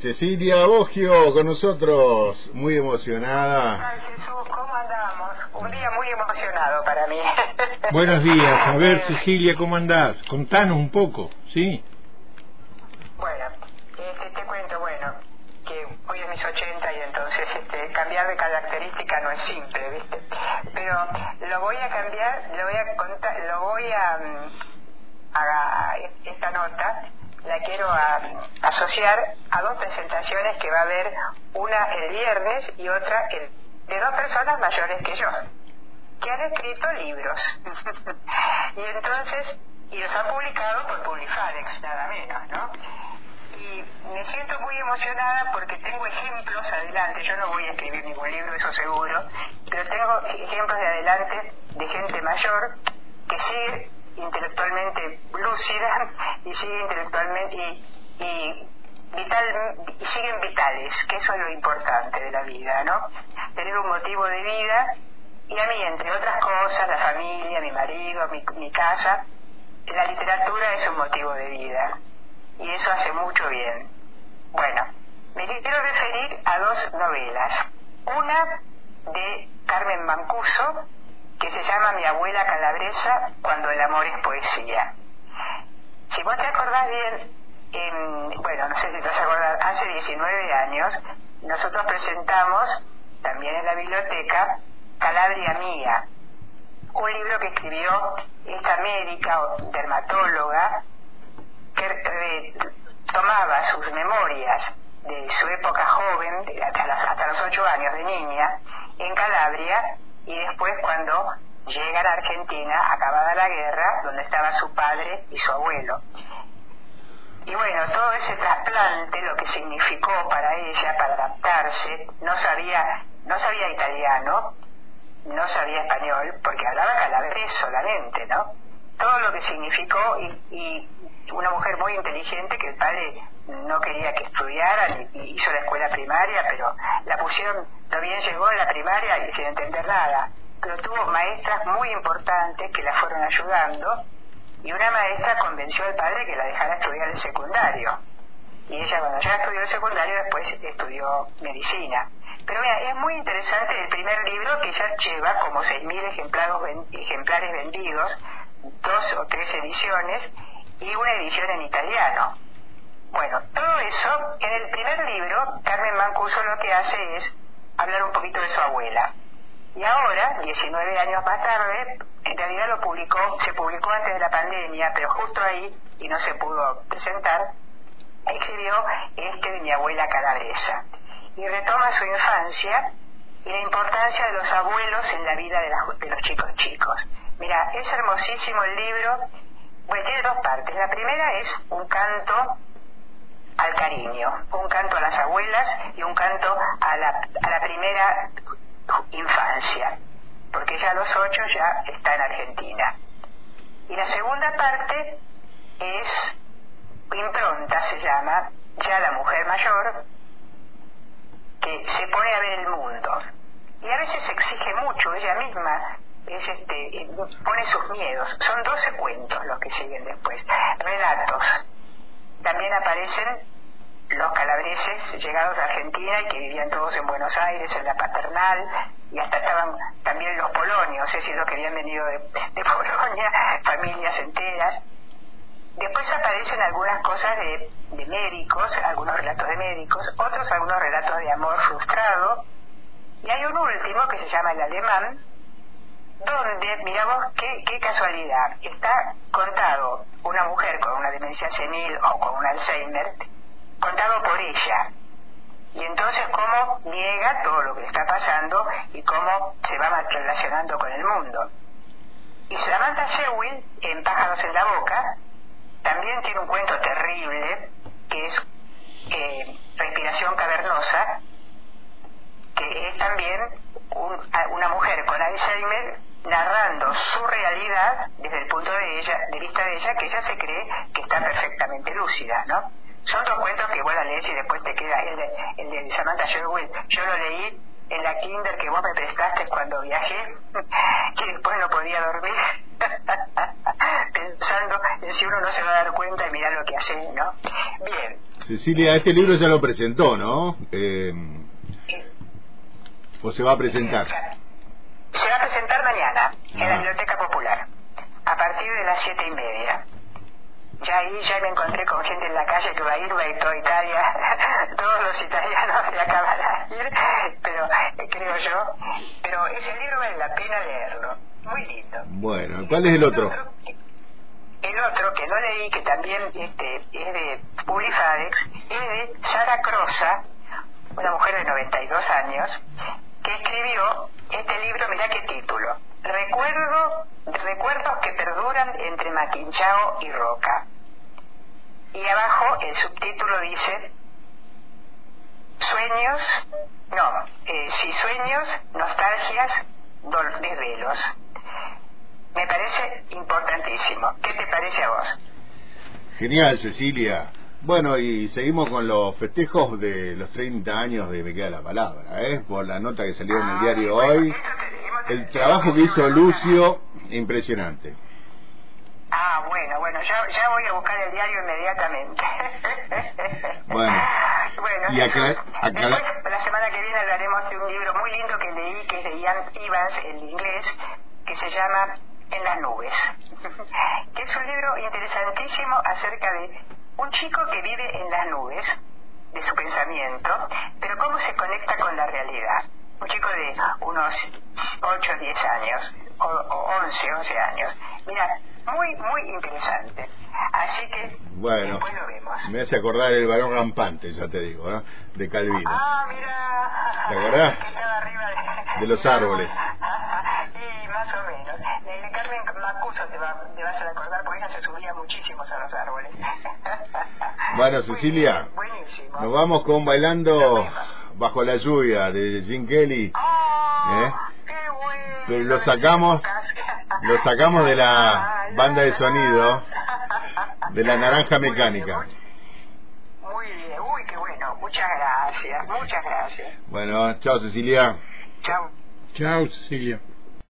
Cecilia Bogio con nosotros, muy emocionada. Ay, Jesús, ¿cómo andamos? Un día muy emocionado para mí. Buenos días, a ver Cecilia, ¿cómo andás? Contanos un poco, ¿sí? Bueno, este, te cuento, bueno, que hoy es mis 80 y entonces este, cambiar de característica no es simple, ¿viste? Pero lo voy a cambiar, lo voy a contar, lo voy a, mm, a esta nota la quiero asociar a dos presentaciones que va a haber, una el viernes y otra el, de dos personas mayores que yo, que han escrito libros. y entonces, y los han publicado por Publifadex, nada menos, ¿no? Y me siento muy emocionada porque tengo ejemplos adelante, yo no voy a escribir ningún libro, eso seguro, pero tengo ejemplos de adelante de gente mayor que sigue intelectualmente lúcida y sigue intelectualmente y, y vital y siguen vitales, que eso es lo importante de la vida, ¿no? Tener un motivo de vida y a mí, entre otras cosas, la familia, mi marido, mi, mi casa, la literatura es un motivo de vida y eso hace mucho bien. Bueno, me quiero referir a dos novelas. Una de Carmen Mancuso, se llama Mi abuela calabresa cuando el amor es poesía. Si vos te acordás bien, en, bueno, no sé si te vas a acordar, hace 19 años nosotros presentamos también en la biblioteca Calabria Mía, un libro que escribió esta médica o dermatóloga que tomaba sus memorias de su época joven, hasta, las, hasta los ocho años de niña, en Calabria, y después cuando llega a la Argentina, acabada la guerra, donde estaba su padre y su abuelo. Y bueno, todo ese trasplante, lo que significó para ella, para adaptarse, no sabía, no sabía italiano, no sabía español, porque hablaba calabrés solamente, ¿no? Todo lo que significó y, y una mujer muy inteligente que el padre no quería que estudiara, ni hizo la escuela primaria, pero la pusieron, lo bien llegó en la primaria y sin entender nada. Pero tuvo maestras muy importantes que la fueron ayudando y una maestra convenció al padre que la dejara estudiar el secundario. Y ella cuando ya estudió el secundario después estudió medicina. Pero mira, es muy interesante el primer libro que ya lleva como 6.000 ejemplares, ejemplares vendidos, dos o tres ediciones y una edición en italiano. Es hablar un poquito de su abuela. Y ahora, 19 años más tarde, en realidad lo publicó, se publicó antes de la pandemia, pero justo ahí, y no se pudo presentar, escribió este de mi abuela calabresa. Y retoma su infancia y la importancia de los abuelos en la vida de, la, de los chicos chicos. Mira, es hermosísimo el libro, pues tiene dos partes. La primera es un canto al cariño, un canto a las abuelas y un canto a la, a la primera infancia, porque ya a los ocho ya está en Argentina. Y la segunda parte es impronta, se llama, ya la mujer mayor, que se pone a ver el mundo. Y a veces exige mucho ella misma, es este, pone sus miedos. Son doce cuentos los que siguen después, relatos. También aparecen los calabreses llegados a Argentina y que vivían todos en Buenos Aires, en la paternal, y hasta estaban también los polonios, es decir, los que habían venido de, de Polonia, familias enteras. Después aparecen algunas cosas de, de médicos, algunos relatos de médicos, otros algunos relatos de amor frustrado, y hay un último que se llama El Alemán, donde, miramos qué, qué casualidad, está contado una mujer con una demencia senil o con un Alzheimer, contado por ella. Y entonces cómo niega todo lo que está pasando y cómo se va relacionando con el mundo. Y Samantha Shewin, en Pájaros en la Boca, también tiene un cuento terrible, que es eh, Respiración Cavernosa, que es también un, una mujer con Alzheimer narrando su realidad desde el punto de ella, de vista de ella, que ella se cree que está perfectamente lúcida, ¿no? Son dos cuentos que igual a leer y después te queda el de, el de Samantha Sherwood. Yo lo leí en la kinder que vos me prestaste cuando viajé, que después no podía dormir. pensando en si uno no se va a dar cuenta y mirar lo que hace, ¿no? Bien. Cecilia, este libro ya lo presentó, ¿no? Eh, ¿O se va a presentar? Se va a presentar mañana en la Biblioteca Popular, a partir de las siete y media. Ya ahí ya me encontré con gente en la calle que va a ir, va a ir toda Italia, todos los italianos de acá van a ir, pero eh, creo yo, pero ese libro vale la pena leerlo, muy lindo. Bueno, ¿cuál es el otro? El otro que no leí, que también este, es de Publifadex, es de Sara Crosa, una mujer de 92 años, que escribió este libro, mira qué título, Recuerdo, Recuerdos que perduran entre Maquinchao y Roca. Y abajo el subtítulo dice, Sueños, no, eh, si sueños, nostalgias, desvelos. Me parece importantísimo. ¿Qué te parece a vos? Genial, Cecilia. Bueno, y seguimos con los festejos de los 30 años de Me Queda la Palabra, ¿eh? Por la nota que salió en el diario sí, bueno, hoy. El trabajo que hizo Lucio, impresionante. Ya, ya voy a buscar el diario inmediatamente. Bueno. bueno Y eso. acá- acá- después la semana que viene hablaremos de un libro muy lindo que leí, que es de Ian Evans, en inglés, que se llama En las nubes, que es un libro interesantísimo acerca de un chico que vive en las nubes de su pensamiento, pero cómo se conecta con la realidad. Un chico de unos 8 o 10 años, o, o 11, 11 años. Mira, muy, muy interesante. Así que Bueno, después lo vemos. me hace acordar el varón rampante, ya te digo, ¿no? De Calvino. Ah, mira. ¿Te acordás? Que estaba arriba de, De los árboles. Y más o menos. De, Carmen Macuso te, va- te vas a acordar porque ella se subía muchísimo a los árboles. Bueno, Cecilia, bien, buenísimo. Nos vamos con Bailando Bajo la Lluvia de Jim Kelly. ¡Ah! ¿Eh? ¡Qué bueno! Pero lo sacamos- lo sacamos de la banda de sonido de la Naranja Mecánica. Muy muy bien, uy, qué bueno. Muchas gracias, muchas gracias. Bueno, chao Cecilia. Chao. Chao, Cecilia.